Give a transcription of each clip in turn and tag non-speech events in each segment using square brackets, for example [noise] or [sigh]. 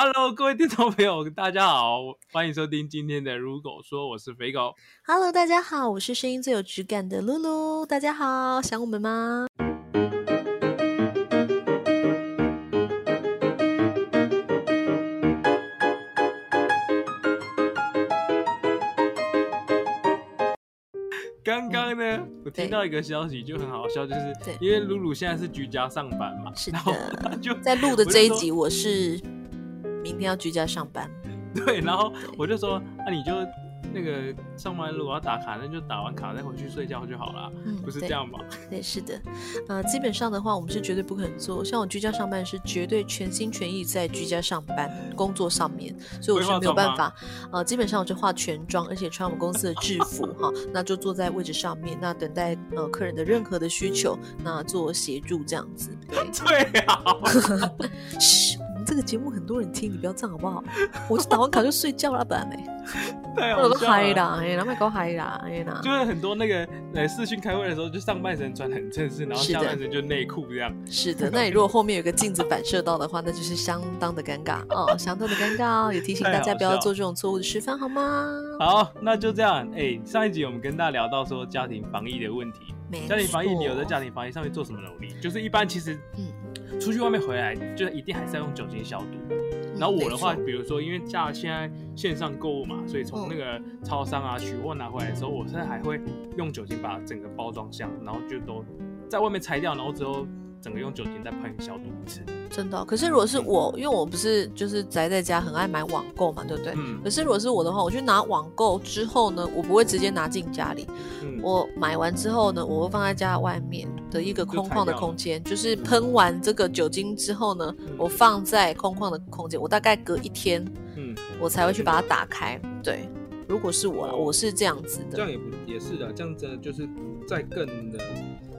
Hello，各位听众朋友，大家好，欢迎收听今天的《如狗说》，我是肥狗。Hello，大家好，我是声音最有质感的露露。大家好，想我们吗？刚刚呢，我听到一个消息就很好笑，就是因为露露现在是居家上班嘛，是然后的就在录的这一集，我是明天要居家上班。[laughs] 对，然后我就说，那、你就那个上班如果要打卡，那就打完卡再回去睡觉就好了，嗯，不是这样吗？[laughs] 对，是的，呃，基本上的话，我们是绝对不可能做。像我居家上班是绝对全心全意在居家上班工作上面，所以我是没有办法。呃，基本上我就化全妆，而且穿我们公司的制服哈，那就坐在位置上面，那等待呃客人的任何的需求，那做协助这样子。对，[laughs] 最好。这个节目很多人听，你不要这样好不好？我就打完卡就睡觉了，不然呢？太 [laughs] 我都好笑了。嗨啦，哎，那么搞嗨啦，哎啦。就是很多那个呃视讯开会的时候，就上半身穿很正式，然后下半身就内裤这样。是的，[laughs] 那你如果后面有个镜子反射到的话，那就是相当的尴尬哦，相当的尴尬哦，[laughs] 也提醒大家不要做这种错误的示范，好吗？好，那就这样。哎、上一集我们跟大家聊到说家庭防疫的问题，没家庭防疫，你有在家庭防疫上面做什么努力？就是一般其实嗯，出去外面回来，就是一定还是要用酒精消毒。嗯然后我的话，比如说因为家现在线上购物嘛，所以从嗯那个超商啊取货拿回来的时候，我现在还会用酒精把整个包装箱，然后就都在外面拆掉，然后之后整个用酒精再喷消毒一次。真的哦。可是如果是我，因为我不是就是宅在家，很爱买网购嘛，对不对？嗯可是如果是我的话，我去拿网购之后呢，我不会直接拿进家里，嗯，我买完之后呢，我会放在家外面的一个空旷的空间，就是喷完这个酒精之后呢，嗯我放在空旷的空间，我大概隔一天嗯，我才会去把它打开。对，如果是我我是这样子的。这样也不也是的，这样真的就是再更的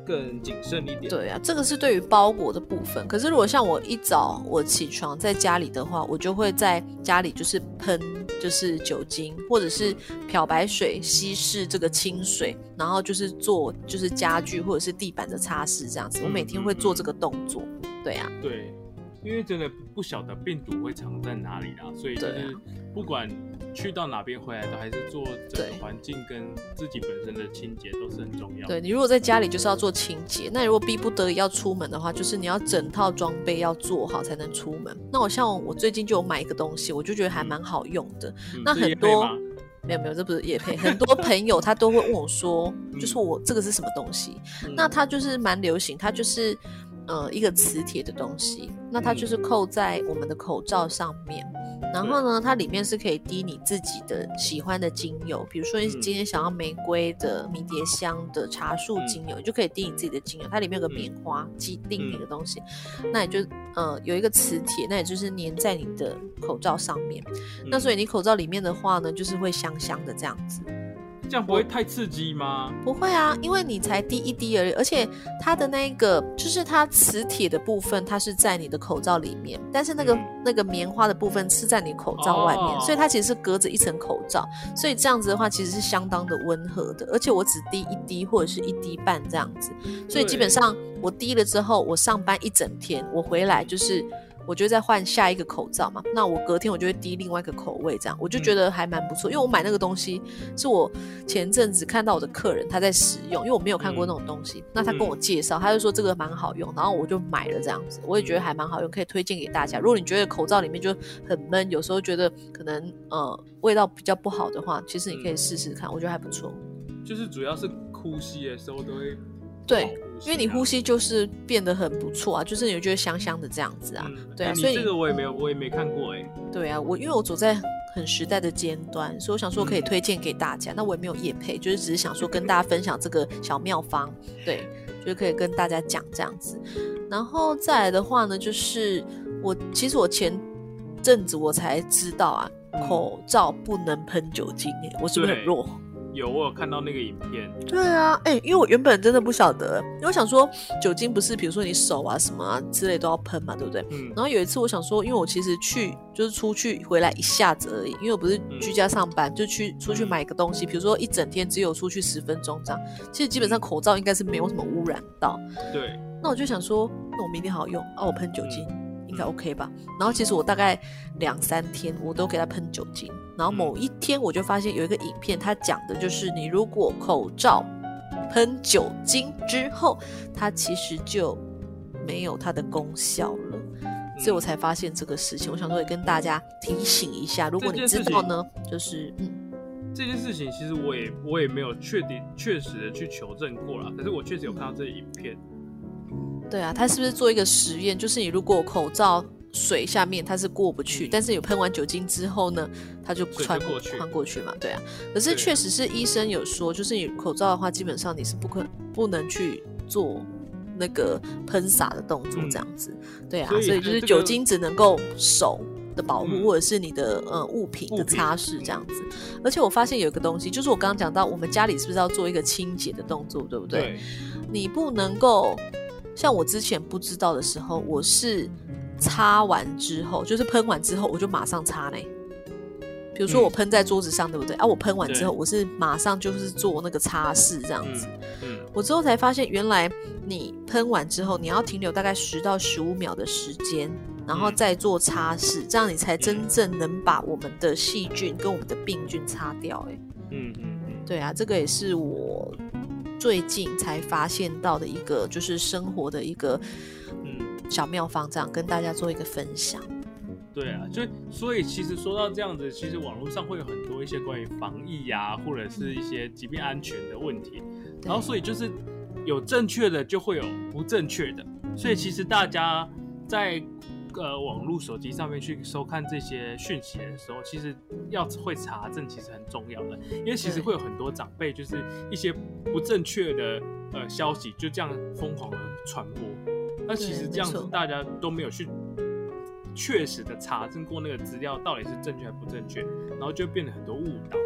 更谨慎一点。对啊，这个是对于包裹的部分。可是如果像我一早我起床在家里的话，我就会在家里就是喷就是酒精或者是漂白水稀释这个清水，然后就是做就是家具或者是地板的擦拭这样子。我每天会做这个动作。对啊，对，因为真的不晓得病毒会藏在哪里啦，所以就是不管去到哪边回来，都还是做整个环境跟自己本身的清洁都是很重要。对你如果在家里就是要做清洁，那如果逼不得已要出门的话，就是你要整套装备要做好才能出门。那我像我最近就有买一个东西，我就觉得还蛮好用的。嗯，那很多没有没有，这不是叶配。很多朋友他都会问我说，[laughs] 嗯就是我这个是什么东西？嗯那它就是蛮流行，它就是呃一个磁铁的东西，那它就是扣在我们的口罩上面。然后呢，它里面是可以滴你自己的喜欢的精油，比如说你嗯今天想要玫瑰的、迷迭香的、茶树精油，你就可以滴你自己的精油。它里面有个棉花既定你的东西，那你就呃有一个磁铁，那也就是粘在你的口罩上面。那所以你口罩里面的话呢，就是会香香的这样子。这样不会太刺激吗？不会啊，因为你才滴一滴而已，而且它的那个就是它磁铁的部分，它是在你的口罩里面，但是那个、嗯那个棉花的部分是在你口罩外面，哦所以它其实是隔着一层口罩，所以这样子的话其实是相当的温和的，而且我只滴一滴或者是一滴半这样子，所以基本上我滴了之后，我上班一整天，我回来就是。我就再换下一个口罩嘛，那我隔天我就会滴另外一个口味，这样我就觉得还蛮不错。因为我买那个东西是我前阵子看到我的客人他在使用，因为我没有看过那种东西，那他跟我介绍，他就说这个蛮好用，然后我就买了这样子，我也觉得还蛮好用，可以推荐给大家。如果你觉得口罩里面就很闷，有时候觉得可能呃味道比较不好的话，其实你可以试试看，我觉得还不错。就是主要是呼吸的时候都会对因为你啊呼吸就是变得很不错啊，就是你觉得香香的这样子啊。对啊所以这个我也没有，我也没看过哎。对啊，我因为我走在很时代的尖端，所以我想说可以嗯推荐给大家。那我也没有夜配，就是只是想说跟大家分享这个小妙方，对，就是可以跟大家讲这样子。然后再来的话呢，就是我其实我前阵子我才知道啊，嗯口罩不能喷酒精耶，我是不是很弱？有，我有看到那个影片，对啊，哎、因为我原本真的不晓得，因为我想说酒精不是比如说你手啊什么啊之类都要喷嘛，对不对？嗯然后有一次我想说，因为我其实去就是出去回来一下子而已，因为我不是居家上班，就去出去买个东西，比如说一整天只有出去十分钟这样，其实基本上口罩应该是没有什么污染到。对，那我就想说，那我明天好好用啊，我喷酒精，应该 OK 吧。然后其实我大概两三天我都给他喷酒精，然后某一天我就发现有一个影片，它讲的就是你如果口罩喷酒精之后，它其实就没有它的功效了。所以我才发现这个事情，我想说也跟大家提醒一下，如果你知道呢，就是嗯，这件事情其实我也我也没有确定确实的去求证过了，可是我确实有看到这影片。对啊，他是不是做一个实验？就是你如果口罩水下面它是过不去，但是你喷完酒精之后呢，它就穿过去，穿过去嘛？对啊。可是确实是医生有说，就是你口罩的话，基本上你是不可不能去做那个喷洒的动作，这样子。对啊，所以就是酒精只能够手的保护，或者是你的呃物品的擦拭这样子。而且我发现有一个东西，就是我刚刚讲到，我们家里是不是要做一个清洁的动作，对不对？你不能够。像我之前不知道的时候，我是擦完之后，就是喷完之后，我就马上擦嘞。比如说我喷在桌子上，对不对？啊，我喷完之后，我是马上就是做那个擦拭这样子。嗯，我之后才发现，原来你喷完之后，你要停留大概十到十五秒的时间，然后再做擦拭，这样你才真正能把我们的细菌跟我们的病菌擦掉。哎，嗯嗯嗯，对啊，这个也是我。最近才发现到的一个，就是生活的一个嗯小妙方，这样跟大家做一个分享。对啊，就所以其实说到这样子，其实网络上会有很多一些关于防疫呀，或者是一些疾病安全的问题。然后所以就是有正确的，就会有不正确的。所以其实大家在。呃，网络手机上面去收看这些讯息的时候，其实要会查证，其实很重要的。因为其实会有很多长辈，就是一些不正确的呃消息，就这样疯狂的传播。那其实这样子大家都没有去确实的查证过那个资料到底是正确还是不正确，然后就变得很多误导，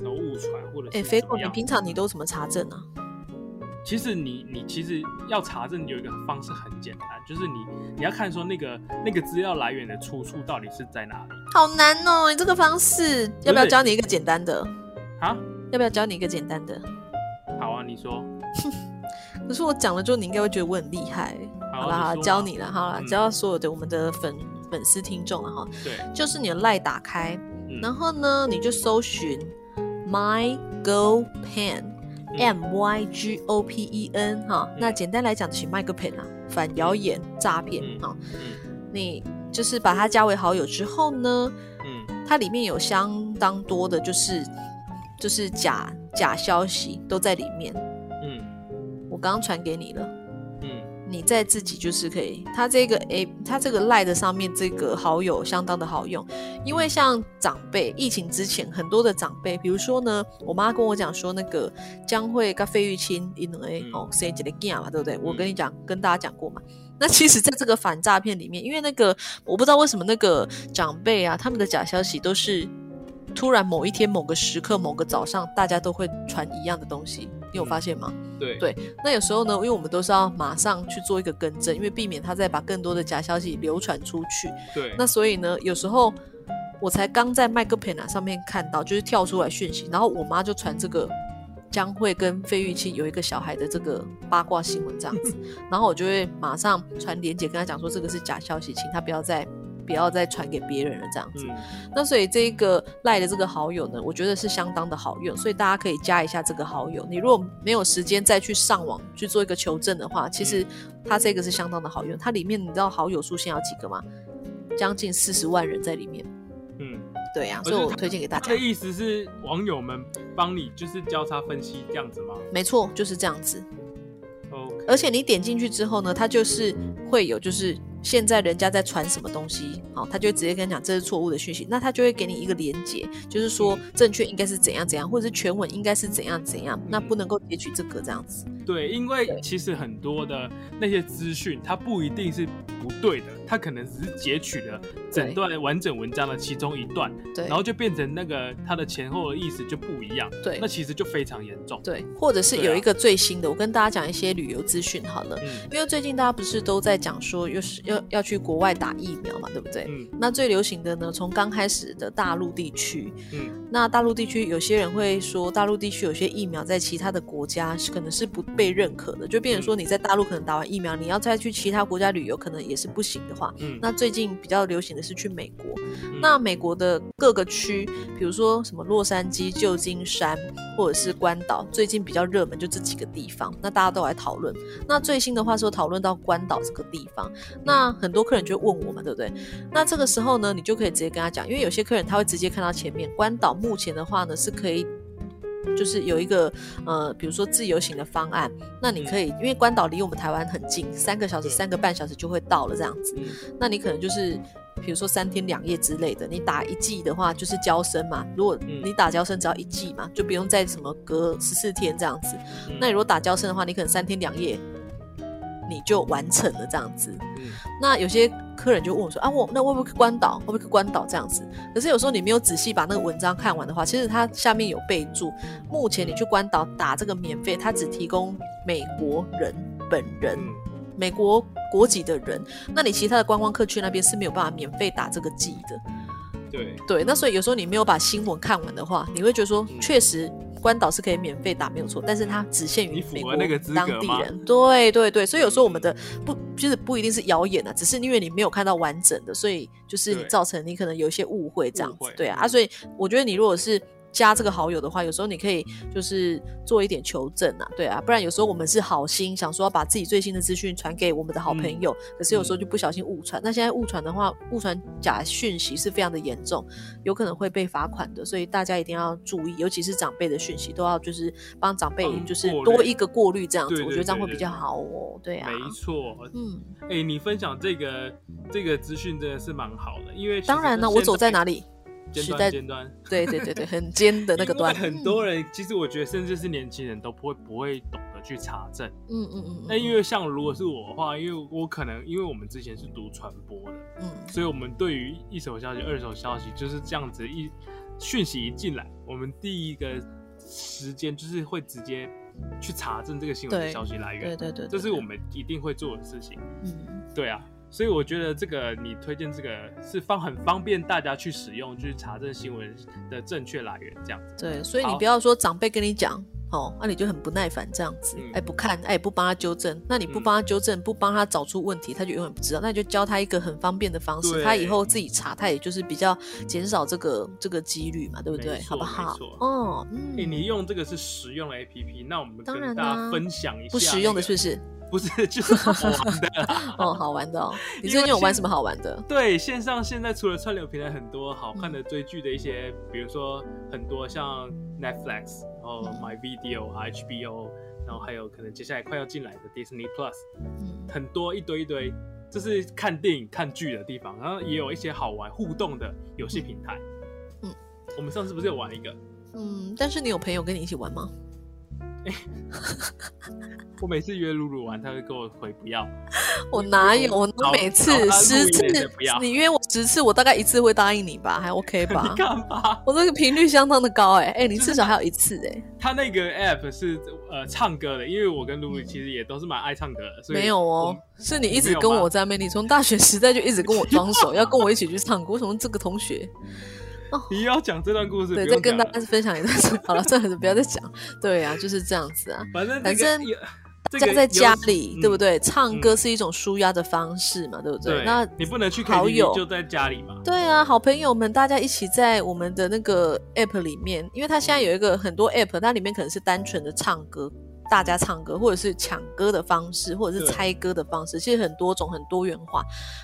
然后误传或者是。哎，飞狗，你平常你都怎么查证啊？其实你你其实要查证有一个方式很简单，就是你你要看说那个那个资料来源的出处到底是在哪里。好难哦，你这个方式要不要教你一个简单的？啊？要不要教你一个简单的？好啊，你说。[laughs] 可是我讲了之后，你应该会觉得我很厉害。好了，教你了，好了，教所有的我们的粉粉丝听众了哈。对。就是你的赖打开，然后呢，你就搜寻 My Go Pen。M Y G O P E N 哈，那简单来讲，请麦克 pen 啊，反谣言诈骗哈。你就是把他加为好友之后呢，嗯，它里面有相当多的，就是就是假假消息都在里面。嗯，我刚刚传给你了。你在自己就是可以，它这个 A，它这个赖的上面这个好友相当的好用，因为像长辈疫情之前很多的长辈，比如说呢，我妈跟我讲说那个将会跟费玉清因为哦生一个囝嘛，对不对？我跟你讲，跟大家讲过嘛。那其实在这个反诈骗里面，因为那个我不知道为什么那个长辈啊，他们的假消息都是突然某一天某个时刻某个早上，大家都会传一样的东西。你有发现吗？对对，那有时候呢，因为我们都是要马上去做一个更正，因为避免他再把更多的假消息流传出去。对，那所以呢，有时候我才刚在麦克 pen 啊上面看到，就是跳出来讯息，然后我妈就传这个将会跟费玉清有一个小孩的这个八卦新闻这样子，[laughs] 然后我就会马上传连姐跟他讲说这个是假消息，请他不要再。不要再传给别人了，这样子。那所以这个赖的这个好友呢，我觉得是相当的好用，所以大家可以加一下这个好友。你如果没有时间再去上网去做一个求证的话，其实它这个是相当的好用。它里面你知道好友数现在有几个吗？将近四十万人在里面。嗯，对呀，所以我推荐给大家。的意思是网友们帮你就是交叉分析这样子吗？没错，就是这样子。而且你点进去之后呢，它就是会有就是。现在人家在传什么东西，好，他就直接跟你讲这是错误的讯息，那他就会给你一个连接，就是说正确应该是怎样怎样，或者是全文应该是怎样怎样，那不能够截取这个这样子。对，因为其实很多的那些资讯，它不一定是不对的，它可能只是截取了整段完整文章的其中一段，对，然后就变成那个它的前后的意思就不一样，对，那其实就非常严重。对，或者是有一个最新的，我跟大家讲一些旅游资讯好了，因为最近大家不是都在讲说又是要要去国外打疫苗嘛，对不对？嗯，那最流行的呢，从刚开始的大陆地区，嗯，那大陆地区有些人会说，大陆地区有些疫苗在其他的国家可能是不。被认可的，就变成说你在大陆可能打完疫苗，你要再去其他国家旅游，可能也是不行的话，嗯那最近比较流行的是去美国。嗯那美国的各个区，比如说什么洛杉矶、旧金山或者是关岛，最近比较热门就这几个地方，那大家都来讨论。那最新的话说讨论到关岛这个地方，那很多客人就会问我们，对不对？那这个时候呢，你就可以直接跟他讲，因为有些客人他会直接看到前面，关岛目前的话呢是可以。就是有一个呃，比如说自由行的方案，那你可以，因为关岛离我们台湾很近，三个小时、三个半小时就会到了这样子。嗯那你可能就是，比如说三天两夜之类的，你打一季的话就是交生嘛。如果嗯你打交生只要一季嘛，就不用再什么隔十四天这样子。嗯那你如果打交生的话，你可能三天两夜你就完成了这样子。嗯那有些客人就问我说啊，我那会不会去关岛？会不会去关岛这样子？可是有时候你没有仔细把那个文章看完的话，其实它下面有备注，目前你去关岛打这个免费，它只提供美国人本人。嗯美国国籍的人，那你其他的观光客去那边是没有办法免费打这个季的。对，对，那所以有时候你没有把新闻看完的话，你会觉得说，嗯确实关岛是可以免费打没有错，但是它只限于美国当地人。对对对，所以有时候我们的不就是不一定是谣言啊，只是因为你没有看到完整的，所以就是你造成你可能有一些误会这样。子对啊，所以我觉得你如果是。加这个好友的话，有时候你可以就是做一点求证啊，对啊，不然有时候我们是好心想说要把自己最新的资讯传给我们的好嗯朋友，可是有时候就不小心误传。那现在误传的话，误传假讯息是非常的严重，有可能会被罚款的，所以大家一定要注意，尤其是长辈的讯息都要就是帮长辈就是多一个过滤这样子，我觉得这样会比较好哦。对啊，没错。嗯，哎、你分享这个这个资讯真的是蛮好的，因为当然呢，我走在哪里，尖端尖端。对对对对，很尖的那个 [laughs] 端，很多人其实我觉得甚至是年轻人都不会不会懂得去查证。嗯嗯嗯那因为像如果是我的话，因为我可能因为我们之前是读传播的，嗯所以我们对于一手消息、二手消息就是这样子一讯息一进来，我们第一个时间就是会直接去查证这个新闻的消息来源对源，对对，这是我们一定会做的事情。嗯。对啊，所以我觉得这个你推荐这个是方很方便大家去使用，去查证新闻的正确来源这样子。对，所以你不要说长辈跟你讲。哦，那、你就很不耐烦这样子，嗯哎、不看，哎，不帮他纠正，那你不嗯帮他纠正，不帮他找出问题，他就永远不知道。那你就教他一个很方便的方式，他以后自己查，他也就是比较减少这个这个几率嘛，对不对？好不好？哦，嗯，哎、你用这个是实用的 APP，那我们跟大家分享一下、不实用的是不是？是？不是，就是好玩的。[laughs] 哦，好玩的哦。[laughs] 你最近有玩什么好玩的？对，线上现在除了串流平台，很多好看的追剧的一些，比如说很多像 Netflix，然后嗯 My Video、HBO，然后还有可能接下来快要进来的 Disney Plus，嗯很多一堆一堆，这是看电影、看剧的地方，然后也有一些好玩互动的游戏平台。嗯，我们上次不是有玩一个？嗯，但是你有朋友跟你一起玩吗？[laughs] 我每次约露露玩，她会跟我回不要。[laughs] 我哪有？我每次十次，你约我十次，我大概一次会答应你吧，还 OK 吧你？[laughs] 干嘛？我这个频率相当的高哎、哎、你至少还有一次哎、他那个 app 是呃唱歌的，因为我跟露露其实也都是蛮爱唱歌的，所以没有哦，是你一直跟我在那边，你从大学时代就一直跟我装熟，要跟我一起去唱歌。为什么这个同学？你要讲这段故事，对，再跟大家分享一段。[laughs] 好了，算了，不要再讲。对啊，就是这样子啊。反正反正大家在家里，嗯对不对？唱歌是一种舒压的方式嘛，对不对？对，那你不能去好友就在家里嘛。对啊，好朋友们，大家一起在我们的那个 app 里面，因为它现在有一个很多 app，它里面可能是单纯的唱歌，大家唱歌，或者是抢歌的方式，或者是猜歌的方式，其实很多种，很多元化。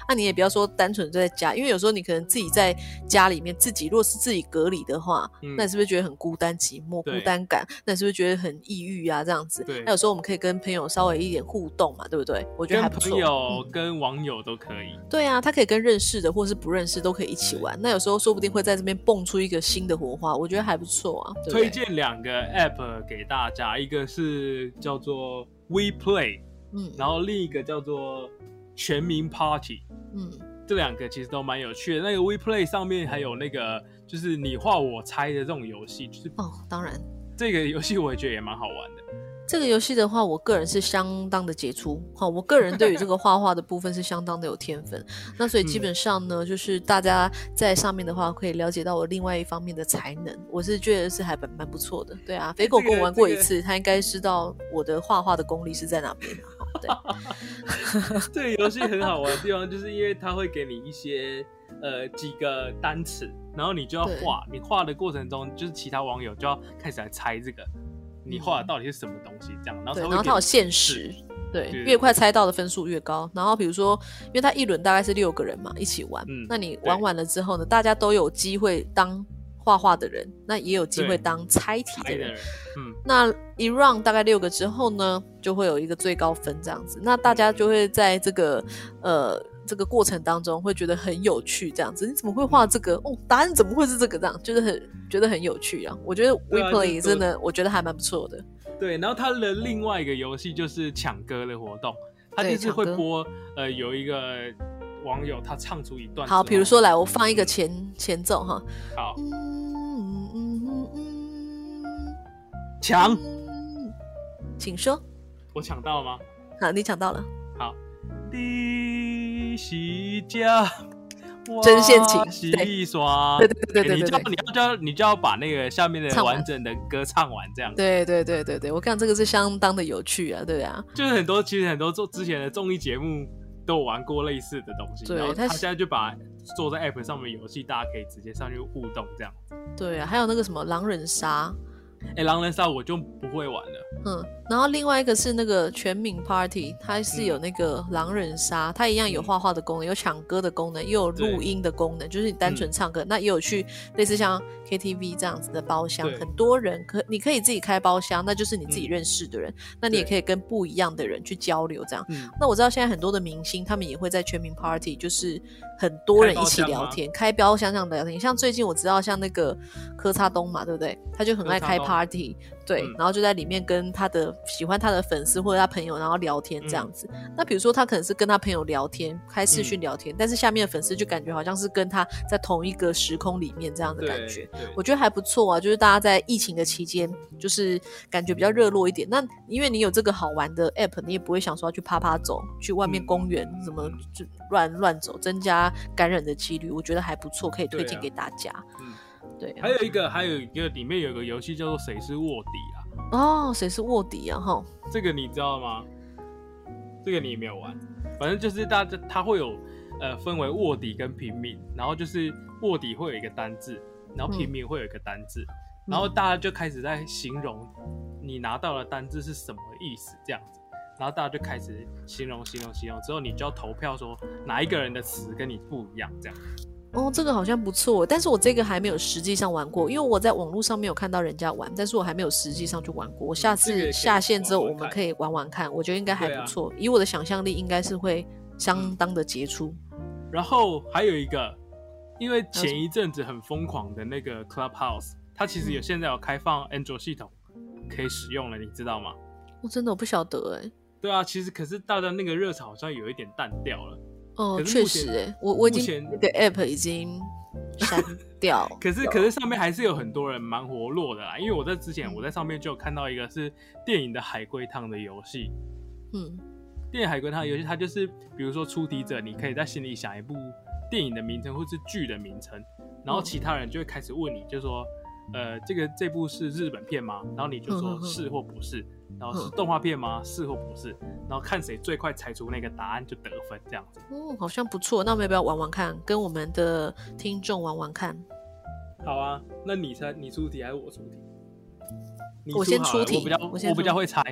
那你也不要说单纯就在家，因为有时候你可能自己在家里面，自己如果是自己隔离的话，嗯那你是不是觉得很孤单寂寞、孤单感？那你是不是觉得很抑郁啊？这样子。对那有时候我们可以跟朋友稍微一点互动嘛，对不对？我觉得还不错。朋友、嗯跟网友都可以。对啊，他可以跟认识的或是不认识都可以一起玩。那有时候说不定会在这边蹦出一个新的火花，我觉得还不错啊。对对推荐两个 app 给大家，一个是叫做 WePlay，嗯然后另一个叫做全民 Party。嗯这两个其实都蛮有趣的。那个 WePlay 上面还有那个就是你画我猜的这种游戏，就是哦，当然。这个游戏我也觉得也蛮好玩的。这个游戏的话，我个人是相当的杰出。好，我个人对于这个画画的部分是相当的有天分。那所以基本上呢，就是大家在上面的话，可以了解到我另外一方面的才能。我是觉得是还蛮蛮不错的。对啊，肥狗跟我玩过一次，他应该知道我的画画的功力是在哪边啊。对 [laughs] [laughs] 这个游戏很好玩的地方，就是因为它会给你一些呃几个单词，然后你就要对画，你画的过程中，就是其他网友就要开始来猜这个你画的到底是什么东西，这样，然后然后它有限时，对，越快猜到的分数越高。然后比如说，因为它一轮大概是六个人嘛，一起玩，嗯那你玩完了之后呢，大家都有机会当画画的人，那也有机会对当猜题的人。的人，嗯，那一 round 大概六个之后呢，就会有一个最高分这样子。那大家就会在这个呃这个过程当中会觉得很有趣，这样子。你怎么会画这个？哦，答案怎么会是这个？这样就是很觉得很有趣啊。我觉得 WePlay 真的，我觉得还蛮不错的。对，然后它的另外一个游戏就是抢歌的活动，它就是会播呃有一个网友他唱出一段好，后，比如说来，我放一个前前奏哈。好嗯抢，嗯，请说。我抢到了吗？好，你抢到了。好，你是家。真性情洗一刷，对对对对对对对你就你要就要你就要把那个下面的完完整的歌唱完，这样对对对对对，我看这个是相当的有趣啊，对啊。就是很多其实很多做之前的综艺节目都有玩过类似的东西，然后他现在就把做在 App 上面的游戏，大家可以直接上去互动这样。对啊，还有那个什么狼人杀，哎，狼人杀我就不会玩了，嗯，然后另外一个是那个全民 Party，它是有那个狼人杀，它一样有画画的功能，有抢歌的功能，也有录音的功能，就是你单纯唱歌，那也有去类似像 KTV 这样子的包厢，很多人可你可以自己开包厢，那就是你自己嗯。认识的人，那你也可以跟不一样的人去交流这样。嗯，那我知道现在很多的明星，他们也会在全民 Party，就是很多人一起聊天，开包厢这样聊天。像最近我知道，像那个柯擦东嘛，对不对？他就很爱开 Party，对，嗯然后就在里面跟他的喜欢他的粉丝或者他朋友，然后聊天这样子。嗯那比如说他可能是跟他朋友聊天，开视讯聊天，但是下面的粉丝就感觉好像是跟他在同一个时空里面这样的感觉。我觉得还不错啊，就是大家在疫情的期间，就是感觉比较热络一点。那因为你有这个好玩的 app，你也不会想说要去啪啪走，去外面嗯公园什么就乱乱走，增加感染的几率。我觉得还不错，可以推荐给大家。嗯，对啊、还有一个还有一个里面有个游戏叫做谁是卧底啊，哦，谁是卧底啊？哈，这个你知道吗？这个你也没有玩，反正就是大家它会有呃分为卧底跟平民，然后就是卧底会有一个单字，然后平民会有一个单字，然后大家就开始在形容你拿到的单字是什么意思这样子，然后大家就开始形容形容形容，之后你就要投票说哪一个人的词跟你不一样这样。哦，这个好像不错，但是我这个还没有实际上玩过，因为我在网络上面有看到人家玩，但是我还没有实际上去玩过。我下次下线之后，我们可以玩玩看，我觉得应该还不错。以我的想象力，应该是会相当的杰出。然后还有一个，因为前一阵子很疯狂的那个 Clubhouse，它其实有嗯现在有开放 Android 系统可以使用了，你知道吗？我、真的我不晓得哎、对啊，其实可是大家那个热潮好像有一点淡掉了。哦，确实哎、我我已经那个 app 已经 [laughs] 删掉。可是可是上面还是有很多人蛮活络的啦，因为我在之前我在上面就有看到一个是电影的海龟汤的游戏。嗯，电影海龟汤游戏，它就是比如说出题者，你可以在心里想一部电影的名称或是剧的名称，然后嗯其他人就会开始问你，就说，呃，这个这部是日本片吗？然后你就说嗯嗯嗯是或不是，然后是嗯动画片吗？是或不是？然后看谁最快猜出那个答案就得分，这样子。哦，好像不错。那我们要不要玩玩看？跟我们的听众玩玩看？好啊，那你猜你出题还是我出题？你我先出题我比较我比较会猜。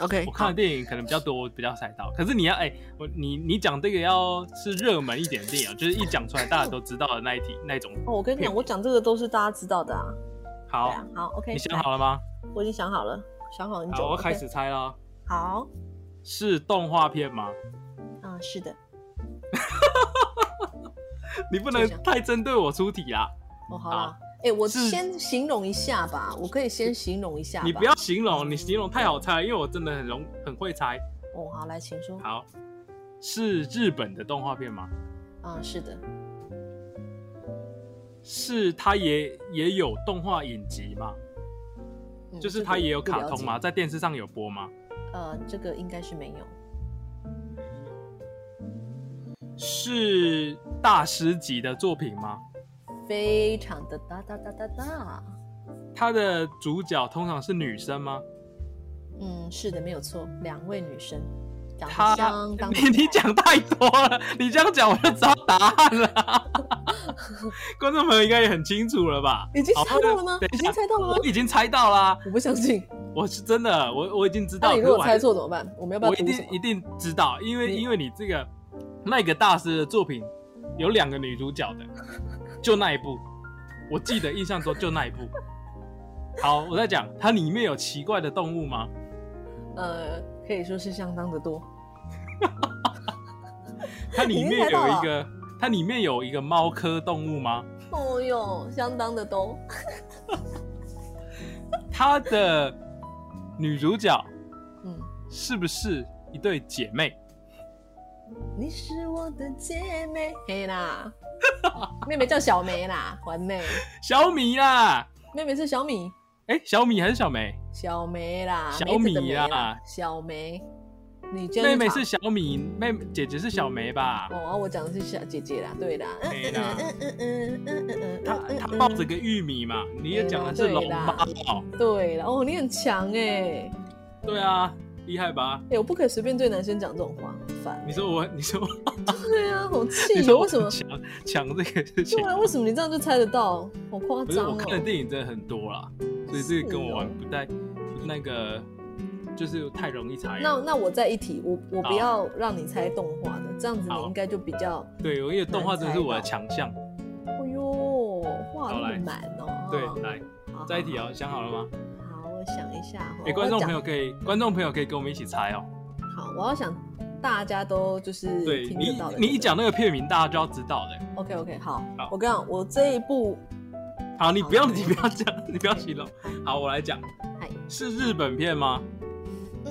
OK，我看的电影可能比较多，我比较猜到。可是你要哎、我你你讲这个要是热门一点的电影，就是一讲出来大家都知道的那一题那一种。哦，我跟你讲，我讲这个都是大家知道的啊。好，啊，好，OK，你想好了吗？我已经想好了，想好很久。我开 OK 始猜了。好，是动画片吗？啊，是的。[laughs] 你不能太针对我出题啊。哦，好好啦，哎、我先形容一下吧，我可以先形容一下。你不要形容，你形容太好猜了，因为我真的很容很会猜。哦，好，来，请说。好，是日本的动画片吗？啊，是的，是它也也有动画影集吗？嗯就是这个它也有卡通吗？在电视上有播吗？呃，这个应该是没有。是大师级的作品吗？非常的大大大大大。它的主角通常是女生吗？嗯，是的，没有错，两位女生。他你你讲太多了，你这样讲我就知道答案了。[laughs] 观众朋友应该也很清楚了吧？已经猜到了吗？已经猜到了吗我？已经猜到啦，我不相信。我是真的，我我已经知道。那你如果我猜错怎么办？我们要不要我一？定一定知道，因为你因为你这个那个大师的作品有两个女主角的，就那一部，我记得印象中就那一部。好，我在讲它里面有奇怪的动物吗？呃，可以说是相当的多。[laughs] [laughs] 它里面有一个，它里面有一个猫科动物吗？哦哟，相当的多。它的女主角嗯，是不是一对姐妹？你是我的姐妹，嘿啦，[laughs] 妹妹叫小梅啦，完美。小米啦，妹妹是小米，哎、小米还是小梅？小梅啦，小米啦啦，小梅。你妹妹是小米，妹妹姐姐是小梅吧？哦，啊我讲的是小姐姐啦，对啦，嗯对啦嗯嗯嗯嗯嗯嗯，她抱着个玉米嘛，你也讲的是龙猫，对了，哦，你很强哎，对啊，厉害吧？哎，我不可以随便对男生讲这种话，很烦。你说我，你说我，对啊，好你气哦，说为什么？抢抢这个事情对？啊，为什么你这样就猜得到？好夸不是张哦！我看的电影真的很多啦，所以这个跟我玩不太那个，就是太容易猜。那那我再一题，我我不要让你猜动画的，这样子你应该就比较，对，因为动画真的是我的强项。哎呦，画那么满哦。对，来好再一题哦，想好了吗？好，我想一下哦。哎，观众朋友可以，观众朋友可以跟我们一起猜哦。讲，好，我要想大家都就是对你。你一讲那个片名，大家就要知道的。，OK OK，好好，我跟你讲，我这一部，好，你不要你不要讲，你不要形容。好，我来讲，嗨，是日本片吗？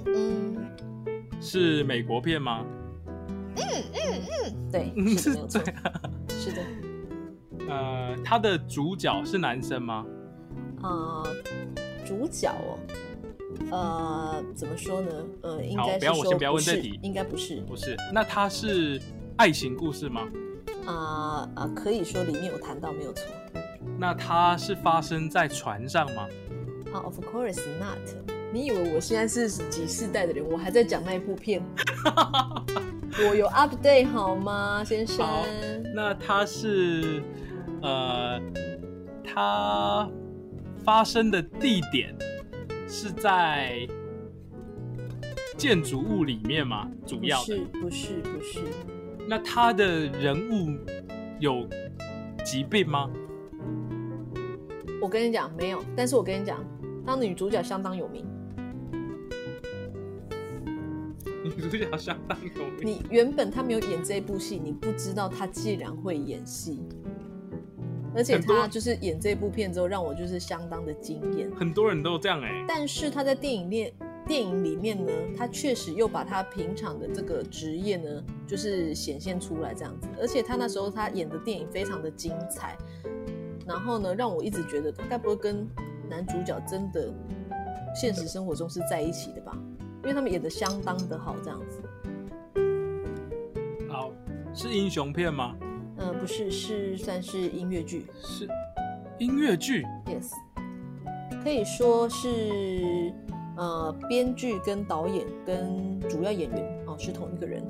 嗯嗯，是美国片吗？嗯，嗯，是的，没有错对，[laughs] 啊。是的，呃，他的主角是男生吗？呃，主角哦，呃，怎么说呢？呃，应好该是说不要我先不要问是这题应该不是，不是。那他是爱情故事吗？啊啊，可以说里面有谈到，没有错。那他是发生在船上吗？啊，Of course not。你以为我现在是几世代的人，我还在讲那一部片？[laughs] 我有 update 好吗，先生？那他是呃，他发生的地点是在建筑物里面吗？主要的。是，不是，不是。那他的人物有疾病吗？我跟你讲，没有。但是我跟你讲，当女主角相当有名。女主角相当有名。你原本他没有演这部戏，你不知道他竟然会演戏，而且很多她就是演这部片之后，让我就是相当的惊艳。很多人都这样哎、但是他在电影里电影里面呢，他确实又把他平常的这个职业呢，就是显现出来这样子。而且他那时候他演的电影非常的精彩，然后呢，让我一直觉得他该不会跟男主角真的现实生活中是在一起的吧？因为他们演的相当的好，这样子。好，是英雄片吗？呃，不是，是算是音乐剧是音乐剧。，yes，可以说是呃编剧跟导演跟主要演员哦是同一个人。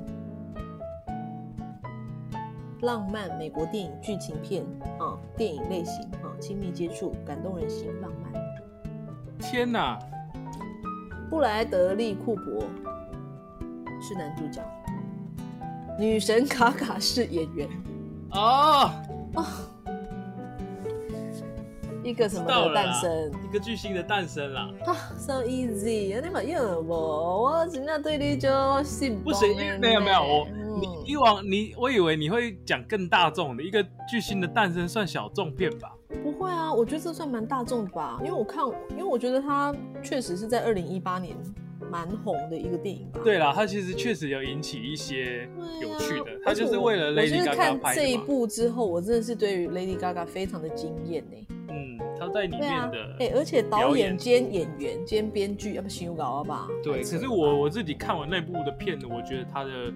浪漫美国电影剧情片啊、电影类型啊、亲密接触，感动人心，浪漫。天哪！布莱德利库珀是男主角，女神卡卡是演员，哦，一个什么的诞生。一个巨星的诞生啦。啊，so easy，你嘛用我？我真的对你就信不行，没有没有我，你嗯以往你我以为你会讲更大众的一个巨星的诞生算小众片吧？不会啊，我觉得这算蛮大众的吧，因为我看，因为我觉得他确实是在二零一八年蛮红的一个电影吧。对啦，它其实确实有引起一些有趣的，而它就是为了 Lady 就是 Gaga 看这一。部之后，我真的是对于 Lady Gaga 非常的惊艳呢。嗯，他在里面的，哎、而且导演演兼演员兼编剧，要不修稿了吧？对。可是我我自己看完那部的片子，我觉得他的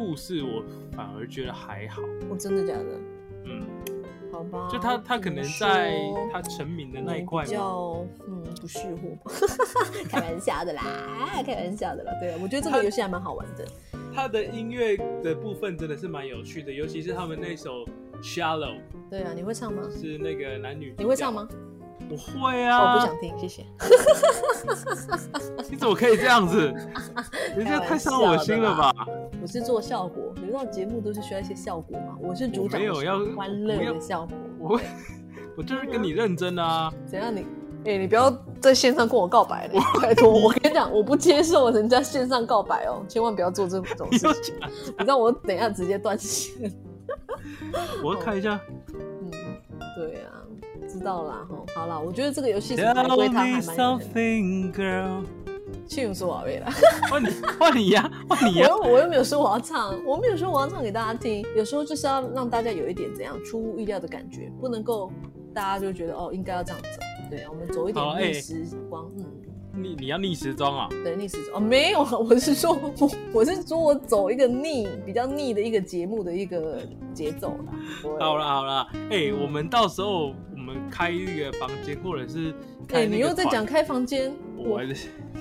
故事我反而觉得还好。我真的假的？嗯，好好吧，就他他可能在他成名的那一块比较嗯不适合，[laughs] 开玩笑的啦，开玩笑的啦。对啊，我觉得这个游戏还蛮好玩的。他的音乐的部分真的是蛮有趣的，尤其是他们那首 Shallow。对啊，你会唱吗？是那个男女。你会唱吗？我会啊。我不想听，谢谢。[laughs] 你怎么可以这样子？[laughs] 你这太伤我心了吧？我是做效果，你知道节目都是需要一些效果嘛。我是主掌，没有要欢乐的效果。我 [laughs] 我就是跟你认真啊。[laughs] 怎样你？哎，你不要在线上跟我告白 [laughs] 了，拜托！我跟你讲，我不接受人家线上告白哦，千万不要做这种事情。你知道我等一下直接断线。我看一下。嗯，对啊，知道啦。哈，好啦，我觉得这个游戏是归他还蛮。庆祝我未来。换你，换你呀，换你呀！我又我又没有说我要唱，我没有说我要唱给大家听。有时候就是要让大家有一点怎样出乎意料的感觉，不能够大家就觉得哦，应该要这样走。对，我们走一点逆时光，嗯，你你要逆时装啊？对，逆时装哦，没有，我是说，我是说我走一个逆比较逆的一个节目的一个节奏啦。好了好了，哎，我们到时候我们开一个房间，或者是哎，你又在讲开房间，我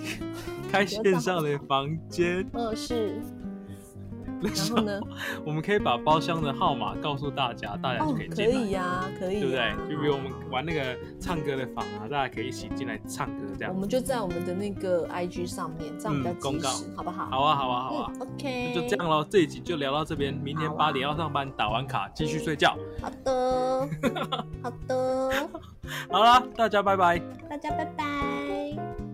[laughs] 开线上的房间，嗯，是。然后呢？[laughs] 我们可以把包厢的号码告诉大家，大家就可以进来。可以呀，可以，对不对？就比如我们玩那个唱歌的房啊，大家可以一起进来唱歌这样。我们就在我们的那个 IG 上面，这样比较及时，好不好？好啊，好啊，好啊。OK，就这样喽。这一集就聊到这边，明天八点要上班，打完卡继续睡觉。好的，[laughs] 好的。好啦，大家拜拜。大家拜拜。